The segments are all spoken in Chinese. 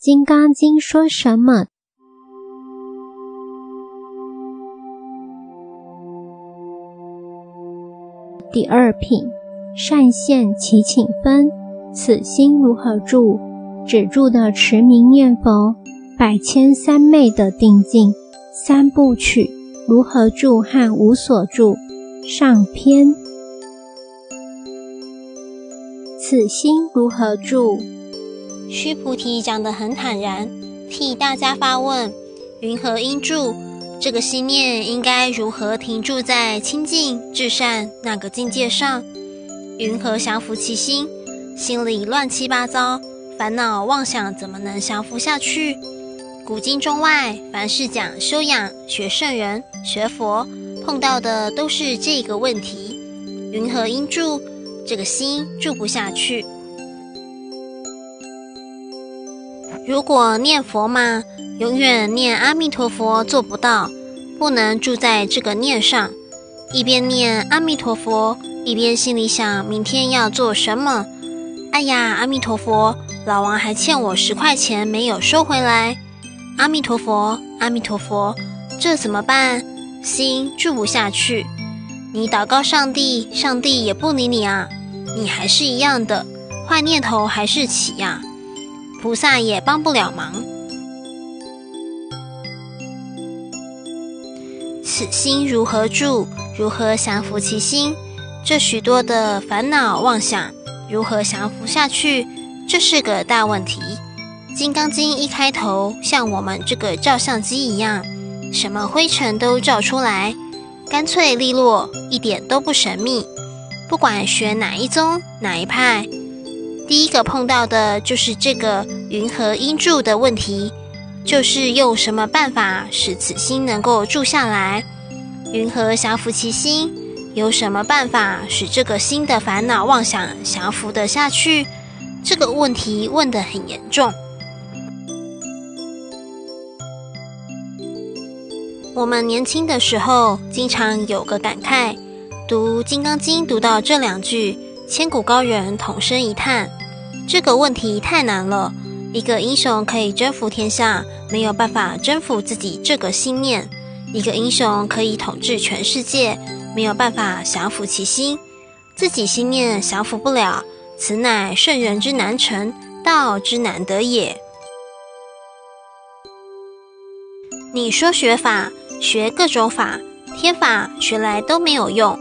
金刚经》说什么？第二品，善现其请分，此心如何住？止住的持名念佛，百千三昧的定境，三部曲如何住和无所住？上篇，此心如何住？须菩提讲得很坦然，替大家发问：云何应住？这个心念应该如何停住在清净至善那个境界上？云何降服其心？心里乱七八糟，烦恼妄想怎么能降服下去？古今中外，凡是讲修养、学圣人、学佛，碰到的都是这个问题：云何应住？这个心住不下去。如果念佛嘛？永远念阿弥陀佛做不到，不能住在这个念上。一边念阿弥陀佛，一边心里想明天要做什么。哎呀，阿弥陀佛，老王还欠我十块钱没有收回来。阿弥陀佛，阿弥陀佛，这怎么办？心住不下去。你祷告上帝，上帝也不理你啊。你还是一样的坏念头还是起呀，菩萨也帮不了忙。此心如何住？如何降服其心？这许多的烦恼妄想，如何降服下去？这是个大问题。《金刚经》一开头，像我们这个照相机一样，什么灰尘都照出来，干脆利落，一点都不神秘。不管学哪一宗哪一派，第一个碰到的就是这个云和音住的问题。就是用什么办法使此心能够住下来？云和降服其心？有什么办法使这个心的烦恼妄想降服得下去？这个问题问得很严重。我们年轻的时候，经常有个感慨：读《金刚经》读到这两句，千古高人同声一叹，这个问题太难了。一个英雄可以征服天下，没有办法征服自己这个心念；一个英雄可以统治全世界，没有办法降服其心。自己心念降服不了，此乃圣人之难成，道之难得也。你说学法，学各种法，天法学来都没有用，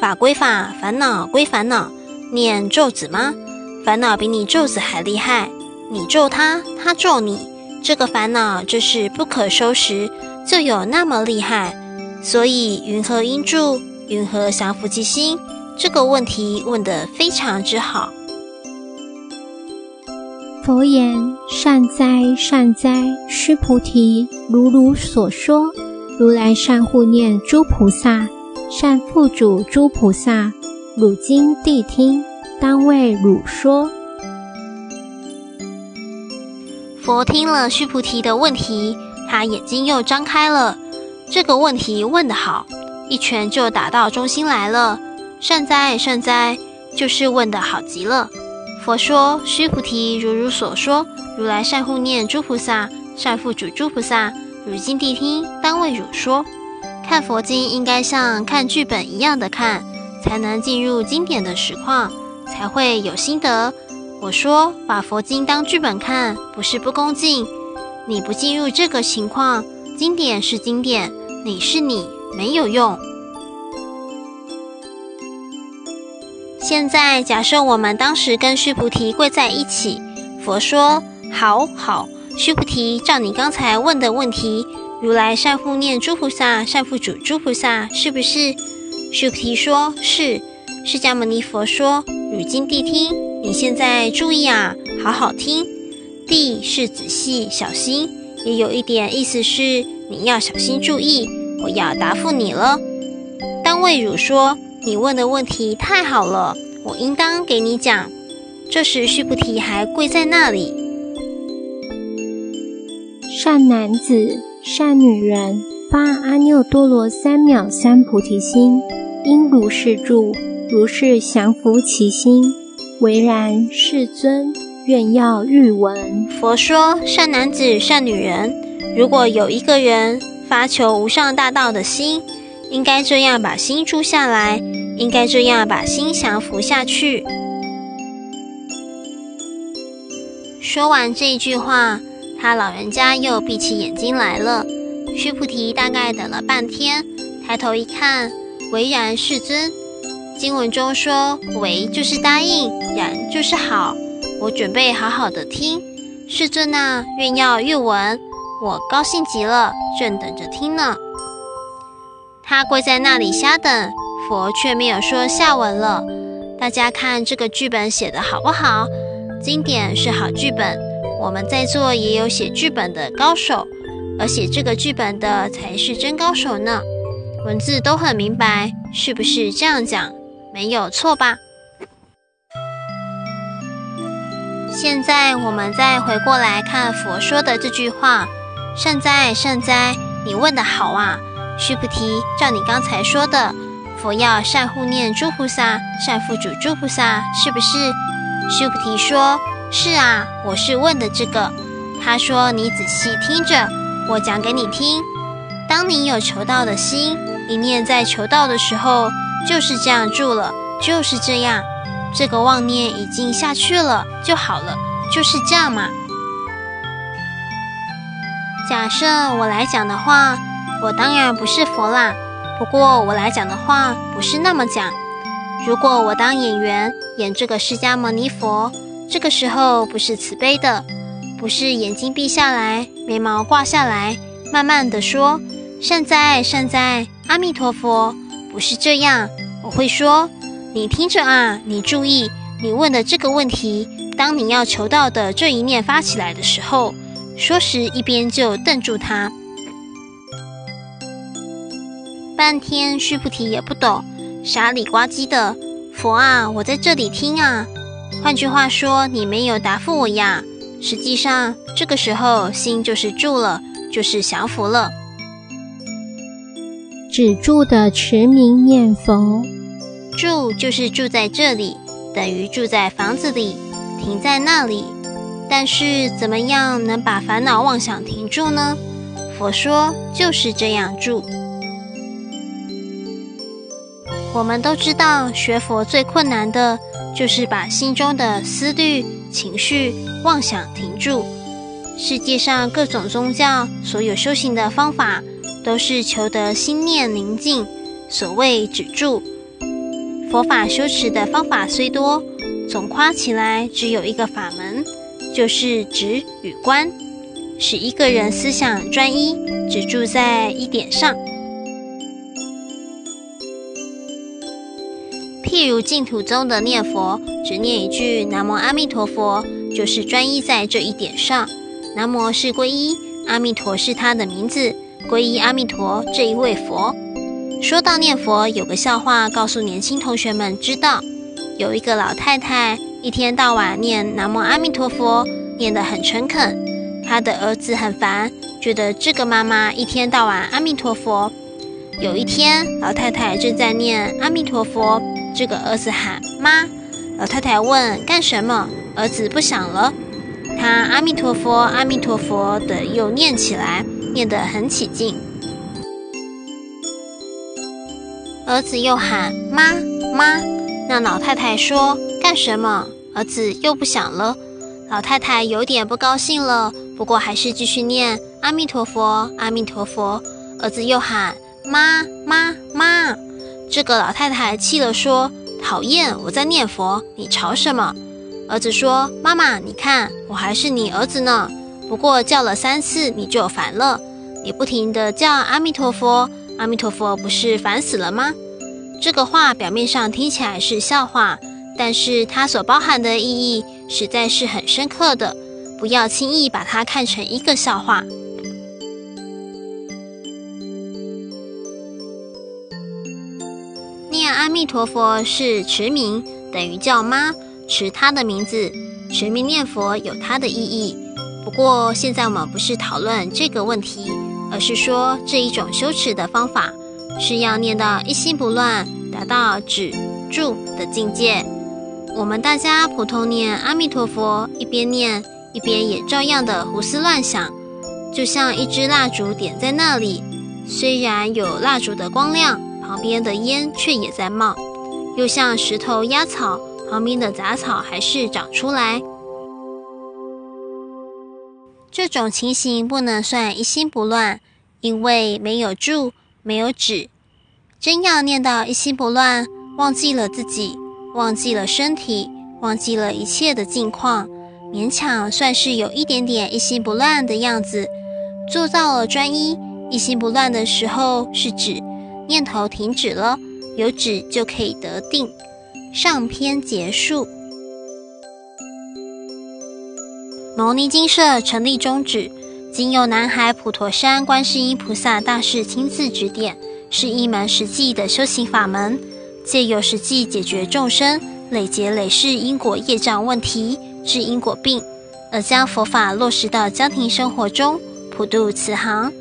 法归法，烦恼归烦恼。念咒子吗？烦恼比你咒子还厉害。你咒他，他咒你，这个烦恼就是不可收拾，就有那么厉害。所以云何应住？云何降伏其心？这个问题问得非常之好。佛言：善哉，善哉，须菩提，如汝所说，如来善护念诸菩萨，善护主诸菩萨。汝今谛听，当为汝说。佛听了须菩提的问题，他眼睛又张开了。这个问题问得好，一拳就打到中心来了。善哉善哉，就是问得好极了。佛说：须菩提，如汝所说，如来善护念诸菩萨，善护主诸菩萨。汝今谛听，当为汝说。看佛经应该像看剧本一样的看，才能进入经典的实况，才会有心得。我说把佛经当剧本看，不是不恭敬。你不进入这个情况，经典是经典，你是你，没有用。现在假设我们当时跟须菩提跪在一起，佛说：“好好，须菩提，照你刚才问的问题，如来善护念诸菩萨，善护主诸菩萨，是不是？”须菩提说：“是。”释迦牟尼佛说：“如今谛听。”你现在注意啊，好好听。谛是仔细小心，也有一点意思是你要小心注意。我要答复你了。当为汝说，你问的问题太好了，我应当给你讲。这时须菩提还跪在那里。善男子、善女人，发阿耨多罗三藐三菩提心，应如是住，如是降伏其心。唯然，世尊。愿要欲闻。佛说：善男子、善女人，如果有一个人发求无上大道的心，应该这样把心住下来，应该这样把心降服下去。说完这句话，他老人家又闭起眼睛来了。须菩提大概等了半天，抬头一看，唯然世尊。经文中说：“唯就是答应，然就是好。我准备好好的听，世尊啊，愿要欲闻，我高兴极了，正等着听呢。”他跪在那里瞎等，佛却没有说下文了。大家看这个剧本写的好不好？经典是好剧本，我们在座也有写剧本的高手。而写这个剧本的才是真高手呢，文字都很明白，是不是这样讲？没有错吧？现在我们再回过来看佛说的这句话：“善哉善哉，你问的好啊，须菩提，照你刚才说的，佛要善护念诸菩萨，善付嘱诸菩萨，是不是？”须菩提说：“是啊，我是问的这个。”他说：“你仔细听着。”我讲给你听，当你有求道的心，一念在求道的时候，就是这样住了，就是这样，这个妄念已经下去了就好了，就是这样嘛。假设我来讲的话，我当然不是佛啦，不过我来讲的话不是那么讲。如果我当演员演这个释迦牟尼佛，这个时候不是慈悲的。不是眼睛闭下来，眉毛挂下来，慢慢的说：“善哉善哉，阿弥陀佛。”不是这样，我会说：“你听着啊，你注意，你问的这个问题，当你要求到的这一念发起来的时候，说时一边就瞪住他。半天须菩提也不懂，傻里呱唧的。佛啊，我在这里听啊。换句话说，你没有答复我呀。”实际上，这个时候心就是住了，就是降服了。止住的持名念佛，住就是住在这里，等于住在房子里，停在那里。但是怎么样能把烦恼妄想停住呢？佛说就是这样住。我们都知道，学佛最困难的就是把心中的思虑。情绪妄想停住。世界上各种宗教，所有修行的方法，都是求得心念宁静。所谓止住，佛法修持的方法虽多，总夸起来只有一个法门，就是止与观，使一个人思想专一，只住在一点上。譬如净土中的念佛，只念一句“南无阿弥陀佛”，就是专一在这一点上。南无是皈依，阿弥陀是他的名字，皈依阿弥陀这一位佛。说到念佛，有个笑话告诉年轻同学们知道：有一个老太太，一天到晚念“南无阿弥陀佛”，念得很诚恳。她的儿子很烦，觉得这个妈妈一天到晚阿弥陀佛。有一天，老太太正在念阿弥陀佛。这个儿子喊妈，老太太问干什么？儿子不想了，他阿弥陀佛，阿弥陀佛的又念起来，念得很起劲。儿子又喊妈妈，那老太太说干什么？儿子又不想了，老太太有点不高兴了，不过还是继续念阿弥陀佛，阿弥陀佛。儿子又喊妈妈妈。这个老太太气了，说：“讨厌，我在念佛，你吵什么？”儿子说：“妈妈，你看，我还是你儿子呢。不过叫了三次，你就烦了。你不停地叫阿弥陀佛，阿弥陀佛，不是烦死了吗？”这个话表面上听起来是笑话，但是它所包含的意义实在是很深刻的，不要轻易把它看成一个笑话。念阿弥陀佛是持名，等于叫妈，持他的名字，持名念佛有它的意义。不过现在我们不是讨论这个问题，而是说这一种修持的方法是要念到一心不乱，达到止住的境界。我们大家普通念阿弥陀佛，一边念一边也照样的胡思乱想，就像一支蜡烛点在那里，虽然有蜡烛的光亮，旁边的烟却也在冒；又像石头压草，旁边的杂草还是长出来。这种情形不能算一心不乱，因为没有住，没有止。真要念到一心不乱，忘记了自己。忘记了身体，忘记了一切的境况，勉强算是有一点点一心不乱的样子，做到了专一。一心不乱的时候是指念头停止了，有止就可以得定。上篇结束。牟尼精舍成立宗旨，仅有南海普陀山观世音菩萨大士亲自指点，是一门实际的修行法门。借由实际解决众生累劫累世因果业障问题，治因果病，而将佛法落实到家庭生活中，普度慈航。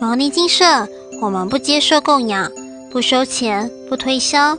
牟尼精舍，我们不接受供养，不收钱，不推销，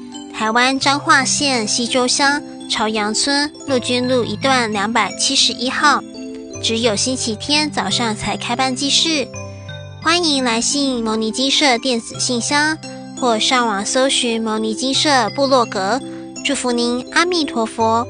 台湾彰化县西周乡朝阳村陆军路一段两百七十一号，只有星期天早上才开办祭事，欢迎来信牟尼金社电子信箱。或上网搜寻牟尼金社部落格，祝福您，阿弥陀佛。